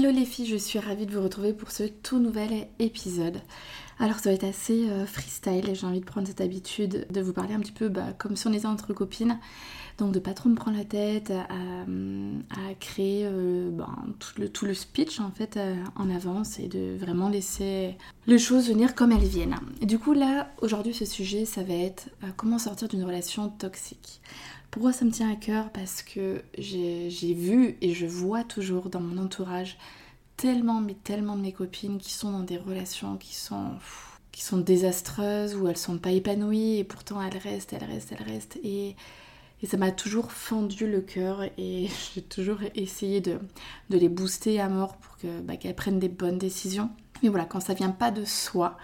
Hello les filles, je suis ravie de vous retrouver pour ce tout nouvel épisode. Alors ça va être assez euh, freestyle et j'ai envie de prendre cette habitude de vous parler un petit peu bah, comme si on était entre copines. Donc de pas trop me prendre la tête à, créer euh, ben, tout, le, tout, le, speech en fait euh, en avance et de vraiment laisser les choses venir comme elles viennent. Du coup là, aujourd'hui ce sujet ça va être comment sortir d'une relation toxique. Pourquoi ça me tient à cœur? Parce que j'ai vu et je vois toujours dans mon entourage tellement, mais tellement de mes copines qui sont dans des relations qui sont, qui sont désastreuses, ou elles sont pas épanouies, et pourtant elles restent, elles restent, elles restent. Et, et ça m'a toujours fendu le cœur, et j'ai toujours essayé de, de, les booster à mort pour bah, qu'elles prennent des bonnes décisions. Mais voilà, quand ça vient pas de soi,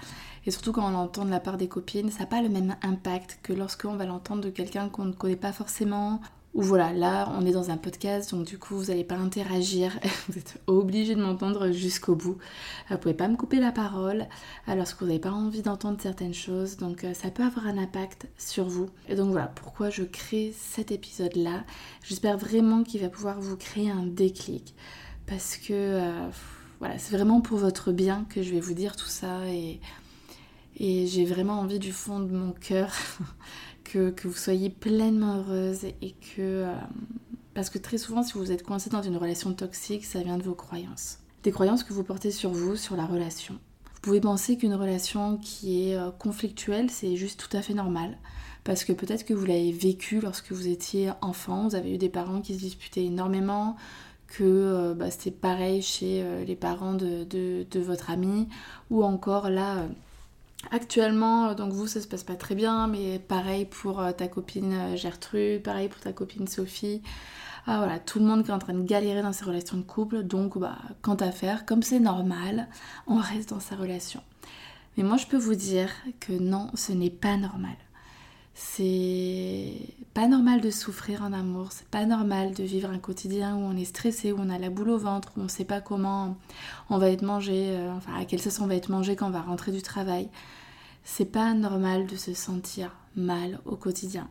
et surtout quand on l'entend de la part des copines, ça n'a pas le même impact que lorsqu'on va l'entendre de quelqu'un qu'on ne connaît pas forcément. Ou voilà, là on est dans un podcast, donc du coup vous n'allez pas interagir, vous êtes obligé de m'entendre jusqu'au bout. Vous pouvez pas me couper la parole alors que vous n'avez pas envie d'entendre certaines choses, donc euh, ça peut avoir un impact sur vous. Et donc voilà pourquoi je crée cet épisode-là. J'espère vraiment qu'il va pouvoir vous créer un déclic, parce que euh, voilà, c'est vraiment pour votre bien que je vais vous dire tout ça et et j'ai vraiment envie du fond de mon cœur que, vous soyez pleinement heureuse et que... Euh, parce que très souvent, si vous êtes coincé dans une relation toxique, ça vient de vos croyances. Des croyances que vous portez sur vous, sur la relation. Vous pouvez penser qu'une relation qui est euh, conflictuelle, c'est juste tout à fait normal. Parce que peut-être que vous l'avez vécu lorsque vous étiez enfant, vous avez eu des parents qui se disputaient énormément, que euh, bah, c'était pareil chez les parents de, de, votre ami, ou encore là, Actuellement, euh, donc vous, ça se passe pas très bien, mais pareil pour euh, ta copine euh, Gertrude, pareil pour ta copine Sophie. Ah voilà, tout le monde qui est en train de galérer dans ses relations de couple, donc bah, quant à faire, comme c'est normal, on reste dans sa relation. Mais moi, je peux vous dire que non, ce n'est pas normal. C'est pas normal de souffrir en amour, c'est pas normal de vivre un quotidien où on est stressé, où on a la boule au ventre, où on sait pas comment on va être mangé, enfin à quelle sauce on va être mangé quand on va rentrer du travail. C'est pas normal de se sentir mal au quotidien.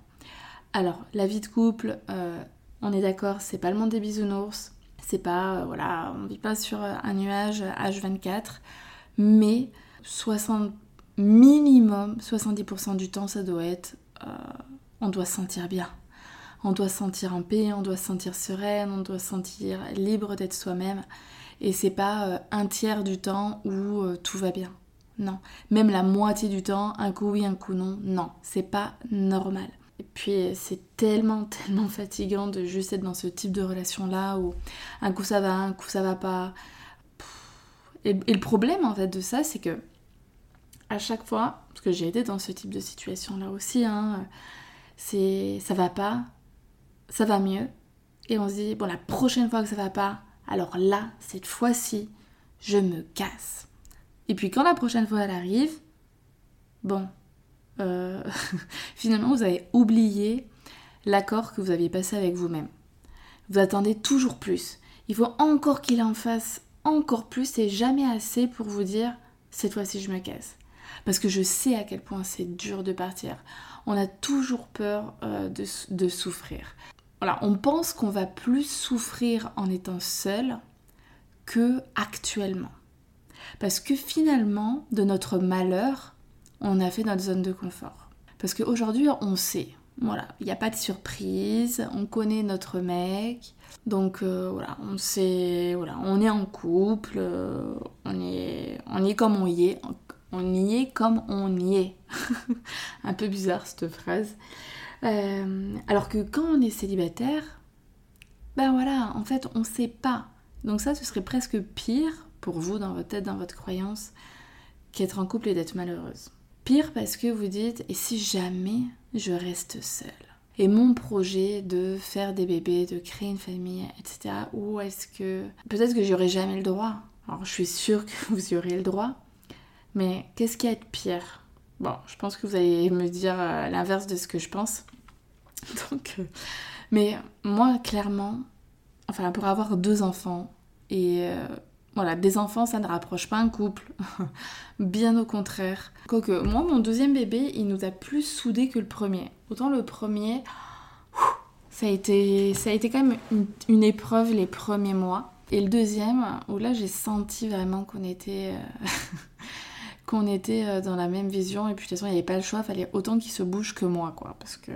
Alors, la vie de couple, euh, on est d'accord, c'est pas le monde des bisounours. C'est pas, euh, voilà, on vit pas sur un nuage H24. Mais 60, minimum 70% du temps, ça doit être, euh, on doit se sentir bien. On doit se sentir en paix, on doit se sentir sereine, on doit se sentir libre d'être soi-même. Et c'est pas un tiers du temps où tout va bien. Non. Même la moitié du temps, un coup oui, un coup non. Non, c'est pas normal. Et puis c'est tellement, tellement fatigant de juste être dans ce type de relation-là où un coup ça va, un coup ça va pas. Et, le problème en fait de ça, c'est que à chaque fois, parce que j'ai été dans ce type de situation-là aussi, hein, c'est ça va pas, ça va mieux. Et on se dit, bon, la prochaine fois que ça va pas, alors là, cette fois-ci, je me casse. Et puis quand la prochaine fois elle arrive, bon, euh, finalement vous avez oublié l'accord que vous aviez passé avec vous-même. Vous attendez toujours plus. Il faut encore qu'il en fasse encore plus et jamais assez pour vous dire cette fois-ci je me casse. Parce que je sais à quel point c'est dur de partir. On a toujours peur euh, de, de souffrir. Voilà, on pense qu'on va plus souffrir en étant seul que actuellement. Parce que finalement, de notre malheur, on a fait notre zone de confort. Parce qu'aujourd'hui, on sait. Voilà, il n'y a pas de surprise, on connaît notre mec, donc euh, voilà, on sait, voilà, on est en couple, euh, on, est, on est comme on y est, on y est comme on y est. Un peu bizarre cette phrase. Euh, alors que quand on est célibataire, ben voilà, en fait, on sait pas. Donc ça, ce serait presque pire pour vous dans votre tête, dans votre croyance, qu'être en couple et d'être malheureuse. Pire parce que vous dites, et si jamais je reste seule? Et mon projet de faire des bébés, de créer une famille, etc. Ou est-ce que peut-être que j'aurai jamais le droit. Alors je suis sûre que vous y aurez le droit, mais qu'est-ce qui est pire? Bon, je pense que vous allez me dire euh, l'inverse de ce que je pense. Donc, euh, mais moi, clairement, enfin, pour avoir deux enfants, et euh, voilà, des enfants, ça ne rapproche pas un couple. Bien au contraire. Quoique, moi, mon deuxième bébé, il nous a plus soudés que le premier. Autant le premier, ça a été, ça a été quand même une, épreuve les premiers mois. Et le deuxième, où là, j'ai senti vraiment qu'on était. qu'on était euh, dans la même vision. Et puis de toute façon il n'y avait pas le choix, il fallait autant qu'ils se bougent que moi quoi. Parce que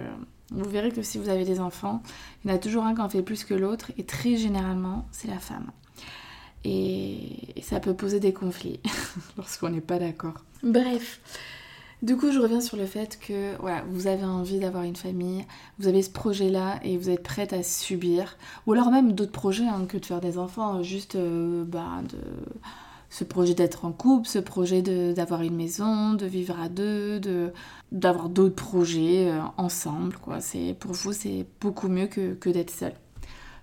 vous verrez que si vous avez des enfants, il y en a toujours un qui en fait plus que l'autre. Et très généralement c'est la femme. Et, ça peut poser des conflits lorsqu'on n'est pas d'accord. Bref, du coup je reviens sur le fait que voilà, vous avez envie d'avoir une famille, vous avez ce projet-là et vous êtes prête à subir, ou alors même d'autres projets hein, que de faire des enfants, juste euh, bah, de ce projet d'être en couple, ce projet d'avoir une maison, de vivre à deux, d'avoir d'autres projets euh, ensemble. Quoi. Pour vous, c'est beaucoup mieux que, que d'être seul.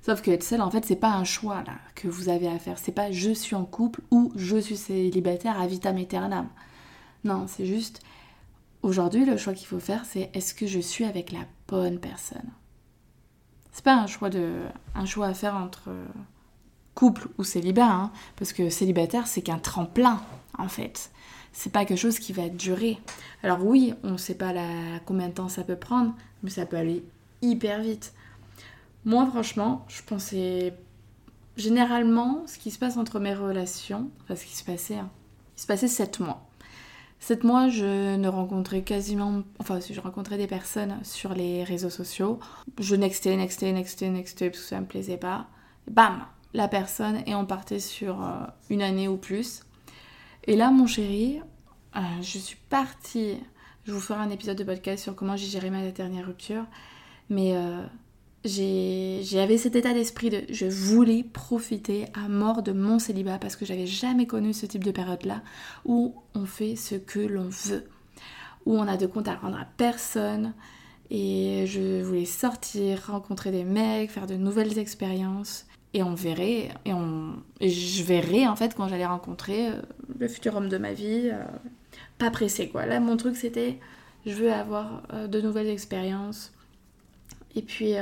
Sauf que être seul, en fait, c'est pas un choix là que vous avez à faire. C'est pas je suis en couple ou je suis célibataire à vitam aeternam. Non, c'est juste aujourd'hui le choix qu'il faut faire, c'est est-ce que je suis avec la bonne personne? C'est pas un choix de un choix à faire entre couple ou célibat, hein, parce que célibataire c'est qu'un tremplin en fait. C'est pas quelque chose qui va durer. Alors oui, on ne sait pas la, combien de temps ça peut prendre, mais ça peut aller hyper vite. Moi franchement, je pensais généralement ce qui se passe entre mes relations, enfin ce qui se passait, hein, il se passait 7 mois. 7 mois, je ne rencontrais quasiment, enfin je rencontrais des personnes sur les réseaux sociaux. Je nextais, nextais, nextais, nextais parce que ça me plaisait pas. Bam, la personne et on partait sur euh, une année ou plus. Et là, mon chéri, euh, je suis partie. Je vous ferai un épisode de podcast sur comment j'ai géré ma dernière rupture. Mais euh, j'avais cet état d'esprit de je voulais profiter à mort de mon célibat parce que j'avais jamais connu ce type de période-là où on fait ce que l'on veut, où on a de compte à rendre à personne. Et je voulais sortir, rencontrer des mecs, faire de nouvelles expériences et on verrait, et, on, je verrais en fait quand j'allais rencontrer euh, le futur homme de ma vie, euh, pas pressé quoi. Là, mon truc c'était, je veux avoir euh, de nouvelles expériences, et puis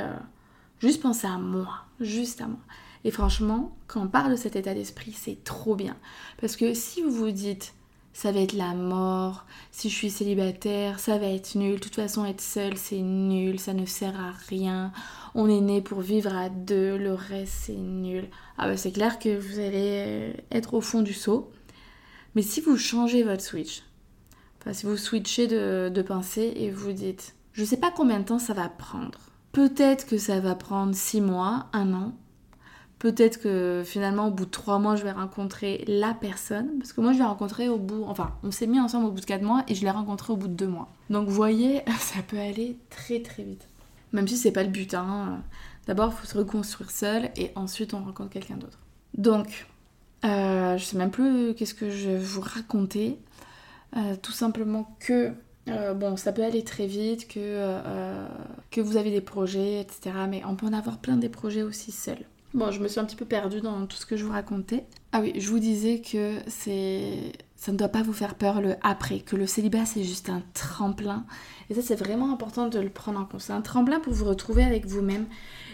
juste penser à moi, juste à moi. Et franchement, quand on parle de cet état d'esprit, c'est trop bien. Parce que si vous vous dites, ça va être la mort. Si je suis célibataire, ça va être nul. De toute façon, être seul, c'est nul, ça ne sert à rien. On est né pour vivre à deux, le reste, c'est nul. Ah bah c'est clair que vous allez être au fond du seau. Mais si vous changez votre switch, enfin si vous switchez de, de pensée et vous dites, je sais pas combien de temps ça va prendre. Peut-être que ça va prendre six mois, un an, Peut-être que finalement, au bout de trois mois, je vais rencontrer la personne. Parce que moi, je l'ai rencontré au bout. Enfin, on s'est mis ensemble au bout de quatre mois et je l'ai rencontré au bout de deux mois. Donc, vous voyez, ça peut aller très très vite. Même si c'est pas le but. Hein. D'abord, il faut se reconstruire seul et ensuite, on rencontre quelqu'un d'autre. Donc, euh, je sais même plus qu'est-ce que je vais vous raconter. Euh, tout simplement que euh, bon, ça peut aller très vite, que, que vous avez des projets, etc. Mais on peut en avoir plein des projets aussi seuls. Bon, je me suis un petit peu perdue dans tout ce que je vous racontais. Ah oui, je vous disais que c'est ça ne doit pas vous faire peur le après, que le célibat c'est juste un tremplin. Et ça c'est vraiment important de le prendre en compte. C'est un tremplin pour vous retrouver avec vous-même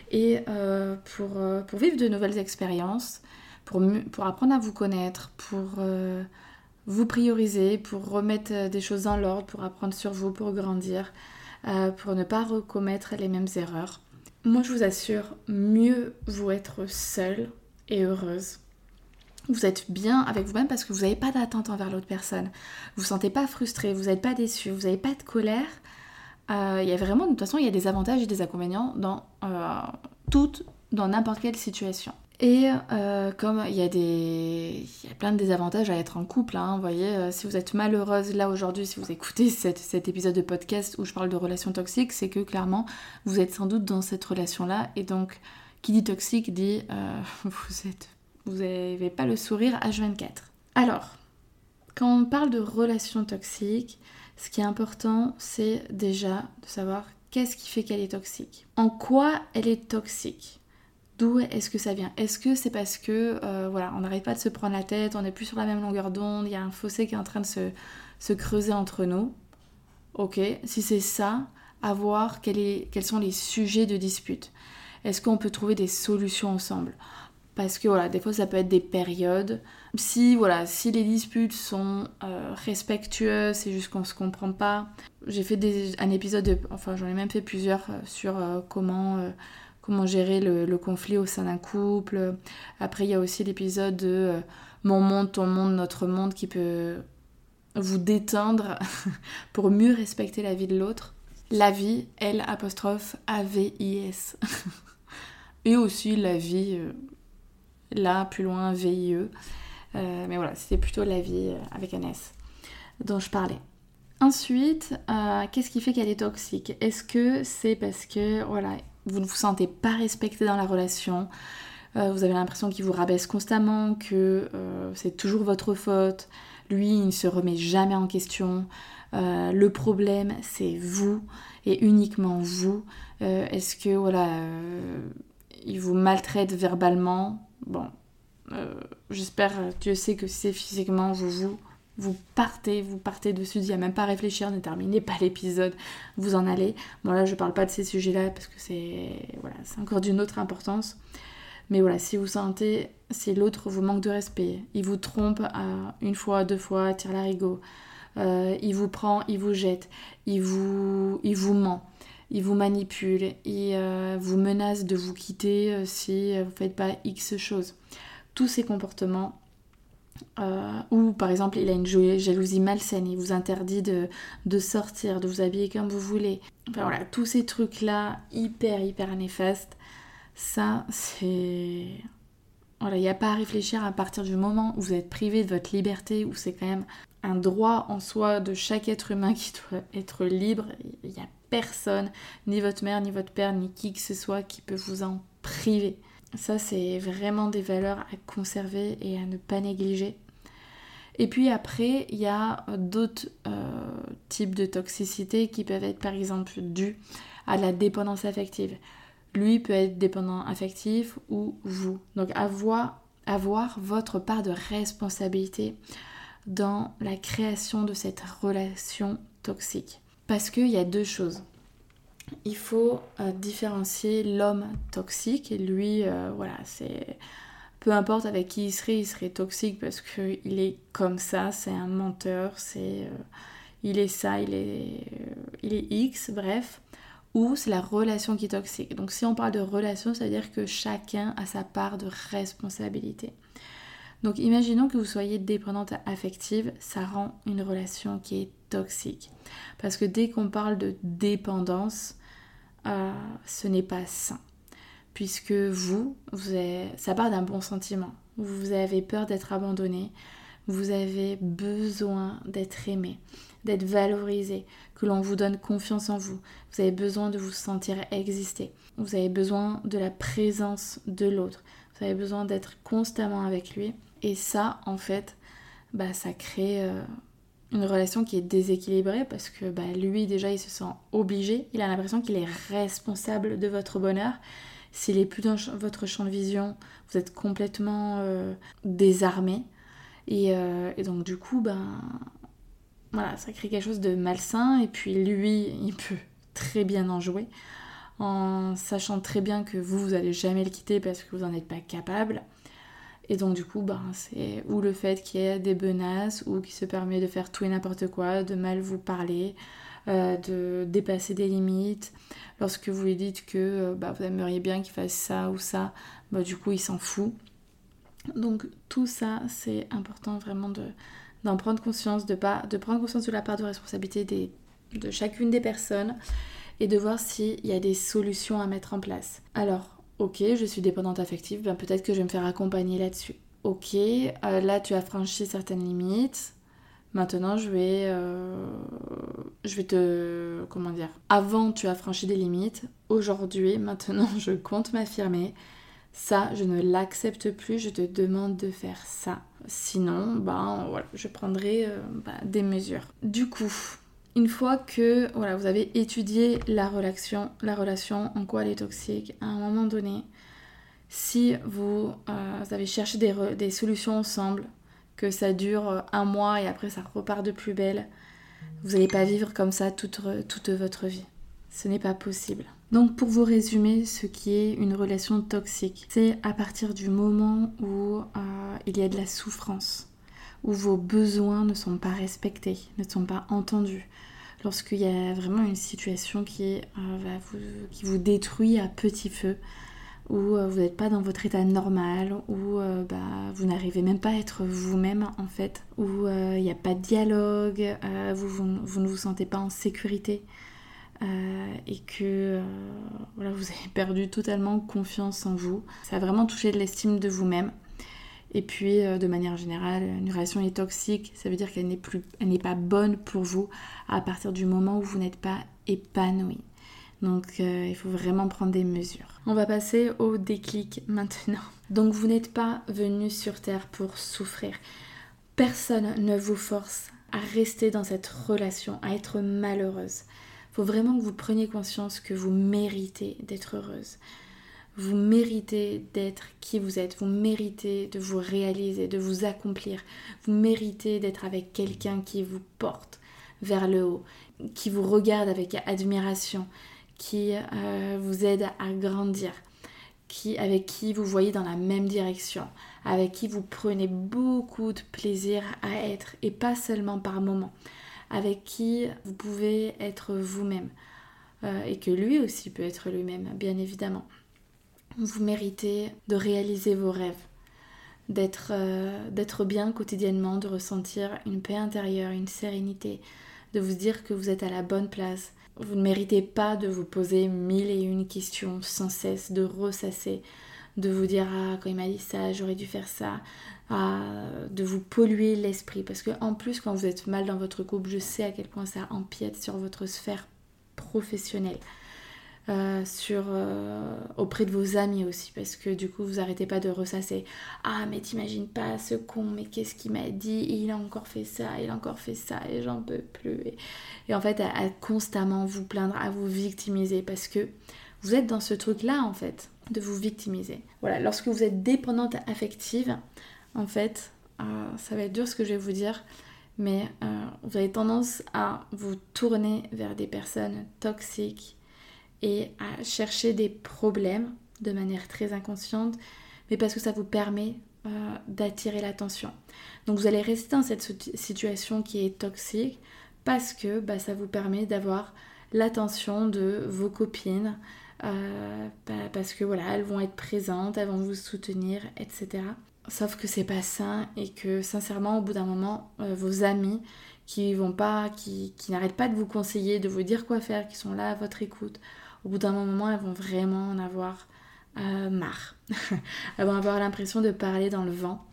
et euh, pour, euh, pour, vivre de nouvelles expériences, pour, pour, apprendre à vous connaître, pour euh, vous prioriser, pour remettre des choses dans l'ordre, pour apprendre sur vous, pour grandir, pour ne pas recommettre les mêmes erreurs. Moi, je vous assure, mieux vous être seule et heureuse. Vous êtes bien avec vous-même parce que vous n'avez pas d'attente envers l'autre personne. Vous ne vous sentez pas frustré, vous n'êtes pas déçu, vous n'avez pas de colère. Euh, il y a vraiment, de toute façon, il y a des avantages et des inconvénients dans euh, toutes, dans n'importe quelle situation. Et euh, comme il y, a des... il y a plein de désavantages à être en couple, hein, vous voyez, euh, si vous êtes malheureuse là aujourd'hui, si vous écoutez cet épisode de podcast où je parle de relations toxiques, c'est que clairement vous êtes sans doute dans cette relation-là. Et donc, qui dit toxique dit euh, vous êtes, vous n'avez pas le sourire H24. Alors, quand on parle de relations toxiques, ce qui est important, c'est déjà de savoir qu'est-ce qui fait qu'elle est toxique En quoi elle est toxique? D'où est-ce que ça vient? Est-ce que c'est parce que euh, voilà, on n'arrête pas de se prendre la tête, on n'est plus sur la même longueur d'onde, il y a un fossé qui est en train de se, creuser entre nous? Ok, si c'est ça, à voir quels sont les sujets de dispute. Est-ce qu'on peut trouver des solutions ensemble? Parce que voilà, des fois ça peut être des périodes. Si voilà, si les disputes sont euh, respectueuses, c'est juste qu'on se comprend pas. J'ai fait un épisode, enfin j'en ai même fait plusieurs euh, sur comment comment gérer le, conflit au sein d'un couple. Après, il y a aussi l'épisode de euh, Mon monde, ton monde, notre monde qui peut vous déteindre pour mieux respecter la vie de l'autre. La vie, L apostrophe A-V-I-S. Et aussi la vie, euh, là, plus loin, V-I-E. Euh, mais voilà, c'était plutôt la vie avec un S dont je parlais. Ensuite, qu'est-ce qui fait qu'elle est toxique? Est-ce que c'est parce que, voilà, vous ne vous sentez pas respecté dans la relation, euh, vous avez l'impression qu'il vous rabaisse constamment, que euh, c'est toujours votre faute, lui il ne se remet jamais en question, euh, le problème c'est vous et uniquement vous. Est-ce que voilà, il vous maltraite verbalement? Bon, j'espère, Dieu sait que c'est physiquement, vous vous vous partez, vous partez dessus, il n'y a même pas à réfléchir, ne terminez pas l'épisode, vous en allez. Bon là je parle pas de ces sujets-là parce que c'est voilà, c'est encore d'une autre importance. Mais voilà, si vous sentez, si l'autre vous manque de respect, il vous trompe à une fois, deux fois, tire l'arigot, euh, il vous prend, il vous jette, il vous, il vous ment, il vous manipule, il euh, vous menace de vous quitter euh, si vous ne faites pas X choses. Tous ces comportements, euh, ou par exemple il a une jalousie malsaine, il vous interdit de, sortir, de vous habiller comme vous voulez. Enfin voilà, tous ces trucs-là, hyper, hyper néfastes, ça c'est... Voilà, il n'y a pas à réfléchir à partir du moment où vous êtes privé de votre liberté, où c'est quand même un droit en soi de chaque être humain qui doit être libre. Il n'y a personne, ni votre mère, ni votre père, ni qui que ce soit qui peut vous en priver. Ça, c'est vraiment des valeurs à conserver et à ne pas négliger. Et puis après, il y a d'autres euh, types de toxicité qui peuvent être par exemple dus à la dépendance affective. Lui peut être dépendant affectif ou vous. Donc avoir, avoir votre part de responsabilité dans la création de cette relation toxique. Parce qu'il y a deux choses il faut euh, différencier l'homme toxique et lui, euh, voilà, c'est peu importe avec qui il serait, il serait toxique parce qu'il est comme ça, c'est un menteur, c'est euh, il est ça, il est, il est X, bref. Ou c'est la relation qui est toxique. Donc si on parle de relation, ça veut dire que chacun a sa part de responsabilité. Donc imaginons que vous soyez dépendante affective, ça rend une relation qui est toxique. Parce que dès qu'on parle de dépendance, euh, ce n'est pas sain. Puisque vous, vous ça part d'un bon sentiment. Vous avez peur d'être abandonné, vous avez besoin d'être aimé, d'être valorisé, que l'on vous donne confiance en vous. Vous avez besoin de vous sentir exister. Vous avez besoin de la présence de l'autre. Vous avez besoin d'être constamment avec lui. Et ça, en fait, bah, ça crée euh, une relation qui est déséquilibrée parce que bah, lui déjà il se sent obligé, il a l'impression qu'il est responsable de votre bonheur. S'il est plus dans votre champ de vision, vous êtes complètement euh, désarmé. Euh, et, donc du coup, ben voilà, ça crée quelque chose de malsain. Et puis lui, il peut très bien en jouer en sachant très bien que vous, vous allez jamais le quitter parce que vous n'en êtes pas capable. Et donc du coup, ben, c'est ou le fait qu'il y ait des menaces ou qu'il se permet de faire tout et n'importe quoi, de mal vous parler, euh, de dépasser des limites. Lorsque vous lui dites que euh, bah, vous aimeriez bien qu'il fasse ça ou ça, bah, du coup il s'en fout. Donc tout ça, c'est important vraiment de, d'en prendre conscience, de, pas, de prendre conscience de la part de responsabilité de chacune des personnes et de voir s'il y a des solutions à mettre en place. Alors, ok, je suis dépendante affective, ben peut-être que je vais me faire accompagner là-dessus. Ok, euh, là tu as franchi certaines limites. Maintenant, je vais, euh, je vais te, comment dire, avant tu as franchi des limites. Aujourd'hui, maintenant, je compte m'affirmer. Ça, je ne l'accepte plus. Je te demande de faire ça. Sinon, ben voilà, je prendrai euh, ben, des mesures. Du coup, une fois que voilà, vous avez étudié la relation, la relation, en quoi elle est toxique, à un moment donné, si vous, euh, avez cherché des, solutions ensemble, que ça dure euh, un mois et après ça repart de plus belle, vous n'allez pas vivre comme ça toute, toute votre vie. Ce n'est pas possible. Donc pour vous résumer ce qui est une relation toxique, c'est à partir du moment où euh, il y a de la souffrance, où vos besoins ne sont pas respectés, ne sont pas entendus, lorsqu'il y a vraiment une situation qui, euh, vous, qui vous détruit à petit feu, où euh, vous n'êtes pas dans votre état normal, où euh, bah, vous n'arrivez même pas à être vous-même en fait, où il n'y a pas de dialogue, vous, vous, ne vous sentez pas en sécurité. et que voilà, vous avez perdu totalement confiance en vous. Ça a vraiment touché de l'estime de vous-même. Et puis, euh, de manière générale, une relation est toxique, ça veut dire qu'elle n'est pas bonne pour vous à partir du moment où vous n'êtes pas épanoui. Donc, euh, il faut vraiment prendre des mesures. On va passer au déclic maintenant. Donc, vous n'êtes pas venu sur Terre pour souffrir. Personne ne vous force à rester dans cette relation, à être malheureuse. Il faut vraiment que vous preniez conscience que vous méritez d'être heureuse. Vous méritez d'être qui vous êtes, vous méritez de vous réaliser, de vous accomplir, vous méritez d'être avec quelqu'un qui vous porte vers le haut, qui vous regarde avec admiration, qui euh, vous aide à grandir, qui, avec qui vous voyez dans la même direction, avec qui vous prenez beaucoup de plaisir à être et pas seulement par moment, avec qui vous pouvez être vous-même euh, et que lui aussi peut être lui-même, bien évidemment. Vous méritez de réaliser vos rêves, euh, d'être bien quotidiennement, de ressentir une paix intérieure, une sérénité, de vous dire que vous êtes à la bonne place. Vous ne méritez pas de vous poser mille et une questions sans cesse, de ressasser, de vous dire ah quand il m'a dit ça, j'aurais dû faire ça, ah, de vous polluer l'esprit. Parce que en plus quand vous êtes mal dans votre couple, je sais à quel point ça empiète sur votre sphère professionnelle. Euh, sur, euh, auprès de vos amis aussi, parce que du coup vous arrêtez pas de ressasser. Ah mais t'imagines pas ce con, mais qu'est-ce qu'il m'a dit? Il a encore fait ça, il a encore fait ça, et j'en peux plus. Et, en fait, à, constamment vous plaindre, à vous victimiser, parce que vous êtes dans ce truc-là en fait, de vous victimiser. Voilà, lorsque vous êtes dépendante affective, en fait, euh, ça va être dur ce que je vais vous dire, mais vous avez tendance à vous tourner vers des personnes toxiques et à chercher des problèmes de manière très inconsciente, mais parce que ça vous permet euh, d'attirer l'attention. Donc vous allez rester dans cette situation qui est toxique parce que bah, ça vous permet d'avoir l'attention de vos copines, euh, bah, parce que voilà, elles vont être présentes, elles vont vous soutenir, etc. Sauf que c'est pas sain et que sincèrement, au bout d'un moment, euh, vos amis qui vont pas, qui, qui n'arrêtent pas de vous conseiller, de vous dire quoi faire, qui sont là à votre écoute, au bout d'un moment, elles vont vraiment en avoir euh, marre. elles vont avoir l'impression de parler dans le vent.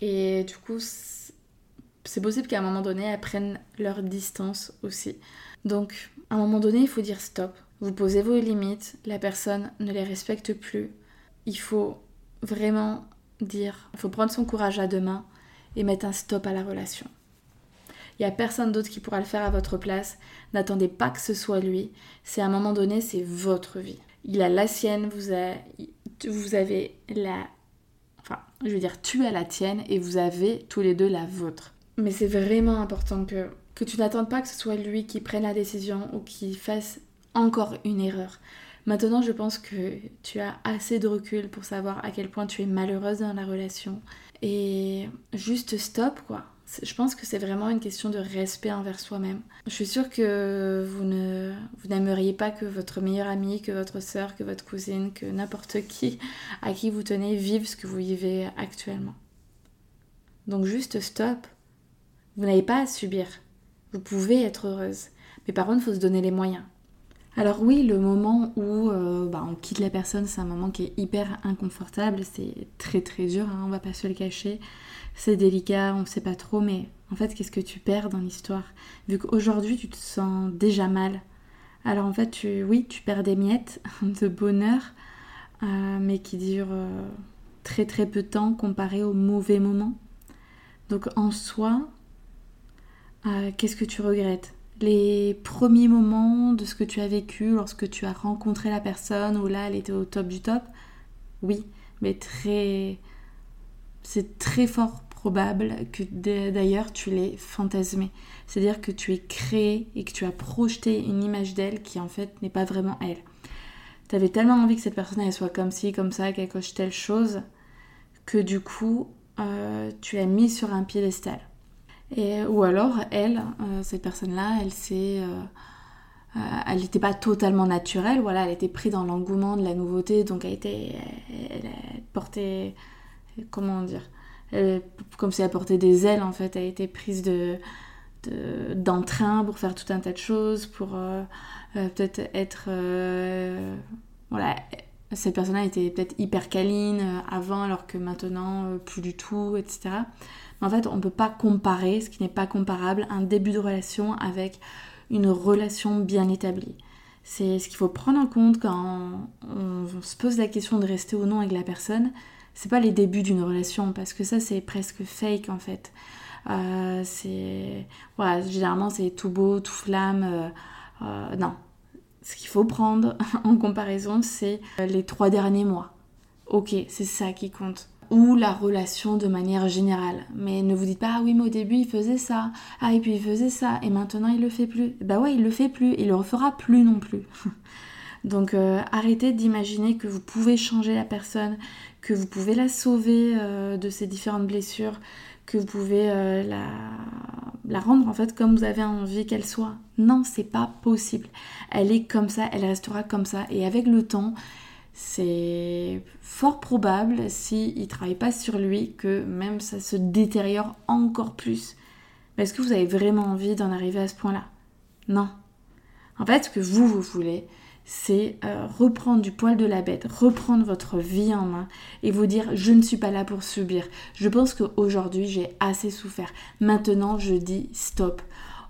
Et du coup, c'est possible qu'à un moment donné, elles prennent leur distance aussi. Donc, à un moment donné, il faut dire stop. Vous posez vos limites, la personne ne les respecte plus. Il faut vraiment dire, il faut prendre son courage à deux mains et mettre un stop à la relation. Il n'y a personne d'autre qui pourra le faire à votre place. N'attendez pas que ce soit lui. C'est à un moment donné, c'est votre vie. Il a la sienne, vous, avez la... Enfin, je veux dire, tu as la tienne et vous avez tous les deux la vôtre. Mais c'est vraiment important que, que tu n'attendes pas que ce soit lui qui prenne la décision ou qui fasse encore une erreur. Maintenant, je pense que tu as assez de recul pour savoir à quel point tu es malheureuse dans la relation. Et juste stop, quoi je pense que c'est vraiment une question de respect envers soi-même. Je suis sûre que vous ne vous n'aimeriez pas que votre meilleure amie, que votre sœur, que votre cousine, que n'importe qui à qui vous tenez vive ce que vous vivez actuellement. Donc juste stop. Vous n'avez pas à subir. Vous pouvez être heureuse. Mais par contre, il faut se donner les moyens. Alors oui, le moment où euh, bah, on quitte la personne, c'est un moment qui est hyper inconfortable, c'est très très dur, hein, on va pas se le cacher c'est délicat, on ne sait pas trop, mais en fait, qu'est-ce que tu perds dans l'histoire? Vu qu'aujourd'hui, tu te sens déjà mal. Alors en fait, tu, oui, tu perds des miettes de bonheur, euh, mais qui durent euh, très très peu de temps comparé aux mauvais moments. Donc en soi, qu'est-ce que tu regrettes? Les premiers moments de ce que tu as vécu lorsque tu as rencontré la personne où là elle était au top du top? Oui, mais très. C'est très fort probable que d'ailleurs tu l'aies fantasmé. C'est-à-dire que tu es créé et que tu as projeté une image d'elle qui en fait n'est pas vraiment elle. Tu avais tellement envie que cette personne soit comme ci, comme ça, qu'elle coche telle chose, que du coup euh, tu l'as mis sur un piédestal. Ou alors elle, euh, cette personne-là, elle s'est... Euh, elle n'était pas totalement naturelle, voilà, elle était prise dans l'engouement de la nouveauté, donc elle était, elle, portait, comment dire, comme si elle portait des ailes en fait, elle était prise de d'entrain pour faire tout un tas de choses, pour euh, euh, peut-être être... Euh, voilà, cette personne-là était peut-être hyper câline avant alors que maintenant plus du tout, etc. En fait, on ne peut pas comparer, ce qui n'est pas comparable, un début de relation avec une relation bien établie. C'est ce qu'il faut prendre en compte quand on, on se pose la question de rester ou non avec la personne, c'est pas les débuts d'une relation parce que ça c'est presque fake en fait. Euh, c'est voilà, généralement c'est tout beau, tout flamme. Euh, euh, non, ce qu'il faut prendre en comparaison c'est les trois derniers mois. Ok, c'est ça qui compte. Ou la relation de manière générale. Mais ne vous dites pas, ah oui, mais au début il faisait ça, ah et puis il faisait ça, et maintenant il le fait plus. Bah ouais, il le fait plus, il le refera plus non plus. Donc arrêtez d'imaginer que vous pouvez changer la personne, que vous pouvez la sauver euh, de ces différentes blessures, que vous pouvez euh, la, la, rendre en fait comme vous avez envie qu'elle soit. Non, c'est pas possible. Elle est comme ça, elle restera comme ça. Et avec le temps, c'est fort probable, s'il ne travaille pas sur lui, que même ça se détériore encore plus. Mais est-ce que vous avez vraiment envie d'en arriver à ce point-là? Non. En fait, ce que vous, vous voulez, c'est euh, reprendre du poil de la bête, reprendre votre vie en main et vous dire je ne suis pas là pour subir. Je pense qu'aujourd'hui j'ai assez souffert. Maintenant je dis stop.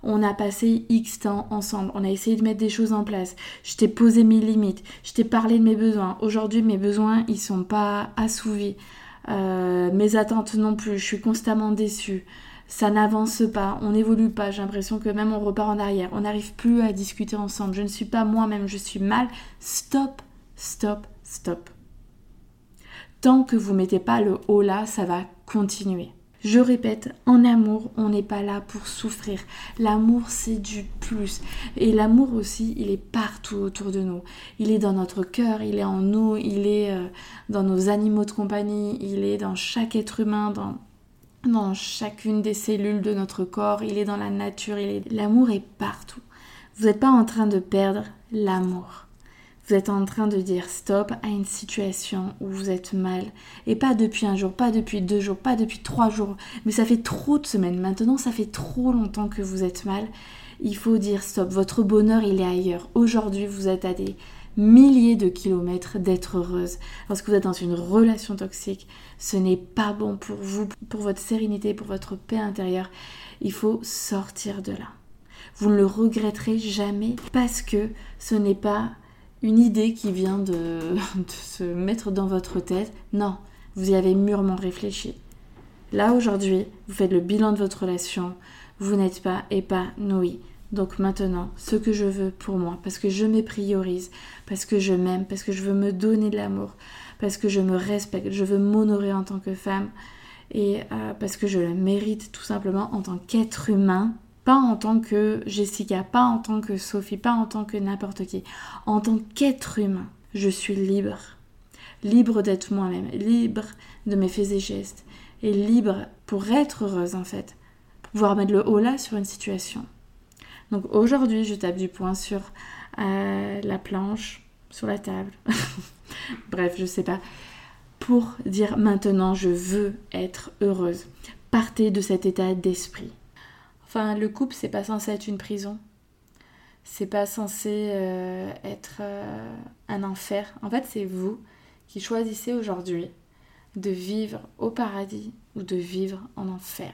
On a passé X temps ensemble, on a essayé de mettre des choses en place. Je t'ai posé mes limites, je t'ai parlé de mes besoins. Aujourd'hui mes besoins ils sont pas assouvis. Euh, mes attentes non plus, je suis constamment déçue ça n'avance pas, on n'évolue pas, j'ai l'impression que même on repart en arrière, on n'arrive plus à discuter ensemble, je ne suis pas moi-même, je suis mal. Stop, stop, stop. Tant que vous mettez pas le haut là, ça va continuer. Je répète, en amour, on n'est pas là pour souffrir. L'amour, c'est du plus. Et l'amour aussi, il est partout autour de nous. Il est dans notre cœur, il est en nous, il est euh, dans nos animaux de compagnie, il est dans chaque être humain, dans chacune des cellules de notre corps, il est dans la nature, l'amour est partout. Vous n'êtes pas en train de perdre l'amour. Vous êtes en train de dire stop à une situation où vous êtes mal. Et pas depuis un jour, pas depuis deux jours, pas depuis trois jours. Mais ça fait trop de semaines. Maintenant, ça fait trop longtemps que vous êtes mal. Il faut dire stop. Votre bonheur, il est ailleurs. Aujourd'hui, vous êtes à des milliers de kilomètres d'être heureuse. Lorsque vous êtes dans une relation toxique, ce n'est pas bon pour vous, pour votre sérénité, pour votre paix intérieure. Il faut sortir de là. Vous ne le regretterez jamais parce que ce n'est pas une idée qui vient de, se mettre dans votre tête. Non, vous y avez mûrement réfléchi. Là aujourd'hui, vous faites le bilan de votre relation, vous n'êtes pas épanoui. Donc maintenant, ce que je veux pour moi, parce que je me priorise, parce que je m'aime, parce que je veux me donner de l'amour, parce que je me respecte, je veux m'honorer en tant que femme et euh, parce que je le mérite tout simplement en tant qu'être humain, pas en tant que Jessica, pas en tant que Sophie, pas en tant que n'importe qui, en tant qu'être humain, je suis libre. Libre d'être moi-même, libre de mes faits et gestes, et libre pour être heureuse en fait, pour pouvoir mettre le haut là sur une situation. Donc aujourd'hui, je tape du poing sur euh, la planche, sur la table. Bref, je sais pas. Pour dire maintenant, je veux être heureuse. Partez de cet état d'esprit. Enfin, le couple, c'est pas censé être une prison. C'est pas censé euh, être euh, un enfer. En fait, c'est vous qui choisissez aujourd'hui de vivre au paradis ou de vivre en enfer.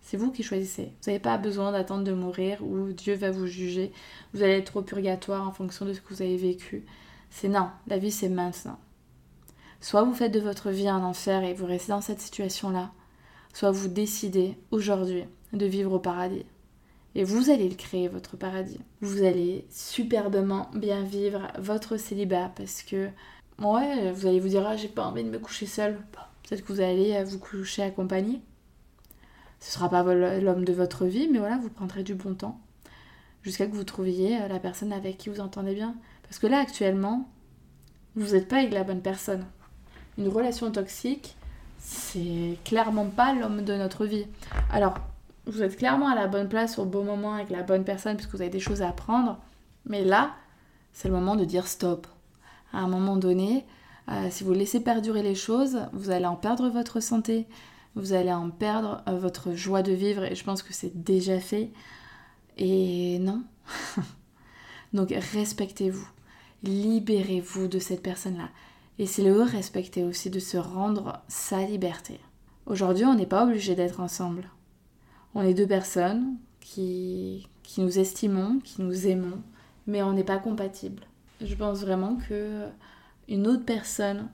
C'est vous qui choisissez. Vous n'avez pas besoin d'attendre de mourir ou Dieu va vous juger. Vous allez être au purgatoire en fonction de ce que vous avez vécu. C'est non, la vie c'est maintenant. Soit vous faites de votre vie un enfer et vous restez dans cette situation-là, soit vous décidez aujourd'hui de vivre au paradis. Et vous allez le créer, votre paradis. Vous allez superbement bien vivre votre célibat parce que, ouais, vous allez vous dire, ah, j'ai pas envie de me coucher seule. Peut-être que vous allez euh, vous coucher accompagné. Ce sera pas l'homme de votre vie, mais voilà, vous prendrez du bon temps jusqu'à que vous trouviez euh, la personne avec qui vous entendez bien. Parce que là, actuellement, vous n'êtes pas avec la bonne personne. Une relation toxique, c'est clairement pas l'homme de notre vie. Alors, vous êtes clairement à la bonne place au bon moment avec la bonne personne puisque vous avez des choses à apprendre. Mais là, c'est le moment de dire stop. À un moment donné, euh, si vous laissez perdurer les choses, vous allez en perdre votre santé, vous allez en perdre euh, votre joie de vivre et je pense que c'est déjà fait. Et non. Donc respectez-vous, libérez-vous de cette personne-là. Et c'est le respecter aussi de se rendre sa liberté. Aujourd'hui, on n'est pas obligé d'être ensemble. On est deux personnes qui, qui nous estimons, qui nous aimons, mais on n'est pas compatibles. Je pense vraiment que une autre personne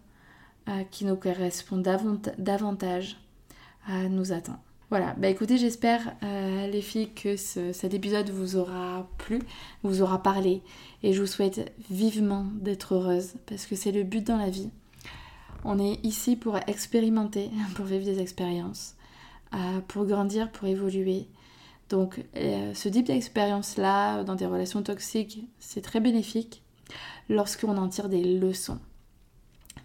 euh, qui nous correspond davantage euh, nous attend. Voilà, bah écoutez, j'espère euh, les filles que cet épisode vous aura plu, vous aura parlé et je vous souhaite vivement d'être heureuse parce que c'est le but dans la vie. On est ici pour expérimenter, pour vivre des expériences, pour grandir, pour évoluer. Donc euh, ce type d'expérience-là dans des relations toxiques, c'est très bénéfique lorsqu'on en tire des leçons.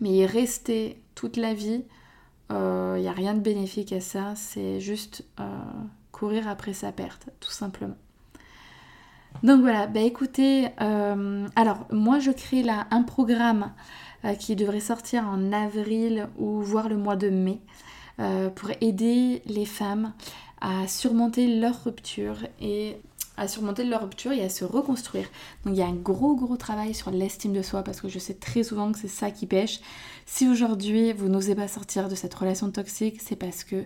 Mais y rester toute la vie, il euh, n'y a rien de bénéfique à ça, c'est juste euh, courir après sa perte, tout simplement. Donc voilà, bah écoutez, euh, alors moi je crée là un programme qui devrait sortir en avril ou voire le mois de mai pour aider les femmes à surmonter leur rupture et à surmonter leur rupture et à se reconstruire. Donc il y a un gros gros travail sur l'estime de soi parce que je sais très souvent que c'est ça qui pêche. Si aujourd'hui vous n'osez pas sortir de cette relation toxique, c'est parce que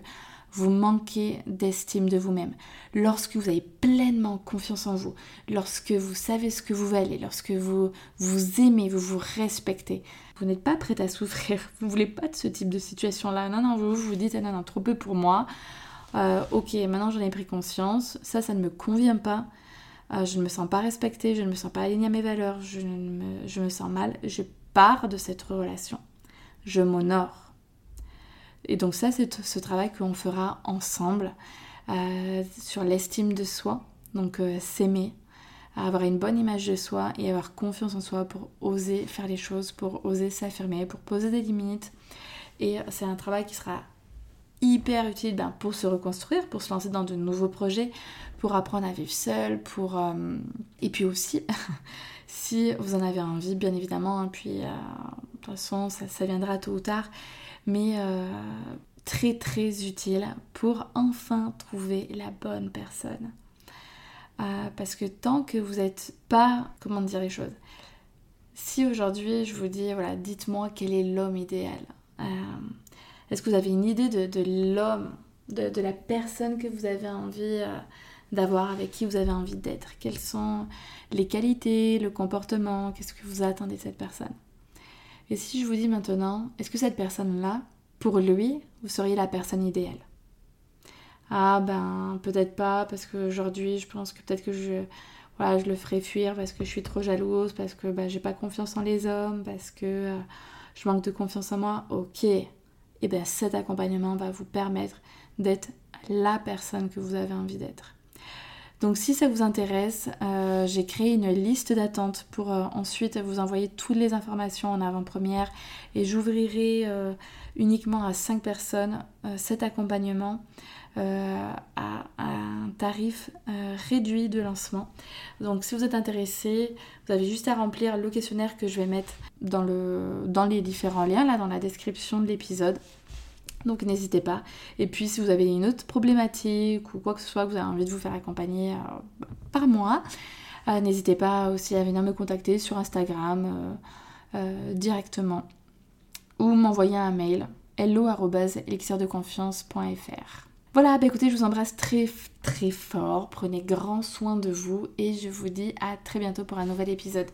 vous manquez d'estime de vous-même. Lorsque vous avez pleinement confiance en vous, lorsque vous savez ce que vous valez, lorsque vous vous aimez, vous vous respectez, vous n'êtes pas prête à souffrir, vous voulez pas de ce type de situation-là. Non, non, vous vous dites, ah non, non, trop peu pour moi. Euh, ok, maintenant j'en ai pris conscience, ça, ça ne me convient pas. Euh, je ne me sens pas respectée, je ne me sens pas alignée à mes valeurs, je me, sens mal, je pars de cette relation. Je m'honore. Et donc ça, c'est ce travail qu'on fera ensemble euh, sur l'estime de soi, donc s'aimer, avoir une bonne image de soi et avoir confiance en soi pour oser faire les choses, pour oser s'affirmer, pour poser des limites. Et c'est un travail qui sera hyper utile ben, pour se reconstruire, pour se lancer dans de nouveaux projets, pour apprendre à vivre seul, pour... Euh, et puis aussi, si vous en avez envie, bien évidemment, hein, puis euh, de toute façon, ça, viendra tôt ou tard, mais euh, très très utile pour enfin trouver la bonne personne. Parce que tant que vous n'êtes pas, comment dire les choses, si aujourd'hui je vous dis, voilà, dites-moi quel est l'homme idéal, est-ce que vous avez une idée de, l'homme, de, la personne que vous avez envie euh, d'avoir, avec qui vous avez envie d'être? Quelles sont les qualités, le comportement? Qu'est-ce que vous attendez de cette personne? Et si je vous dis maintenant, est-ce que cette personne-là, pour lui, vous seriez la personne idéale? Ah ben peut-être pas, parce qu'aujourd'hui je pense que peut-être que je, voilà, je le ferai fuir parce que je suis trop jalouse, parce que ben, j'ai pas confiance en les hommes, parce que euh, je manque de confiance en moi. Ok, et eh bien cet accompagnement va vous permettre d'être la personne que vous avez envie d'être. Donc si ça vous intéresse, euh, j'ai créé une liste d'attente pour euh, ensuite vous envoyer toutes les informations en avant-première et j'ouvrirai uniquement à 5 personnes cet accompagnement à, un tarif réduit de lancement. Donc si vous êtes intéressé, vous avez juste à remplir le questionnaire que je vais mettre dans, le, dans les différents liens, là dans la description de l'épisode. Donc n'hésitez pas. Et puis si vous avez une autre problématique ou quoi que ce soit, que vous avez envie de vous faire accompagner euh, par moi, euh, n'hésitez pas aussi à venir me contacter sur Instagram euh, directement ou m'envoyer un mail hello.elixirdeconfiance.fr. Voilà, bah écoutez, je vous embrasse très très fort, prenez grand soin de vous et je vous dis à très bientôt pour un nouvel épisode.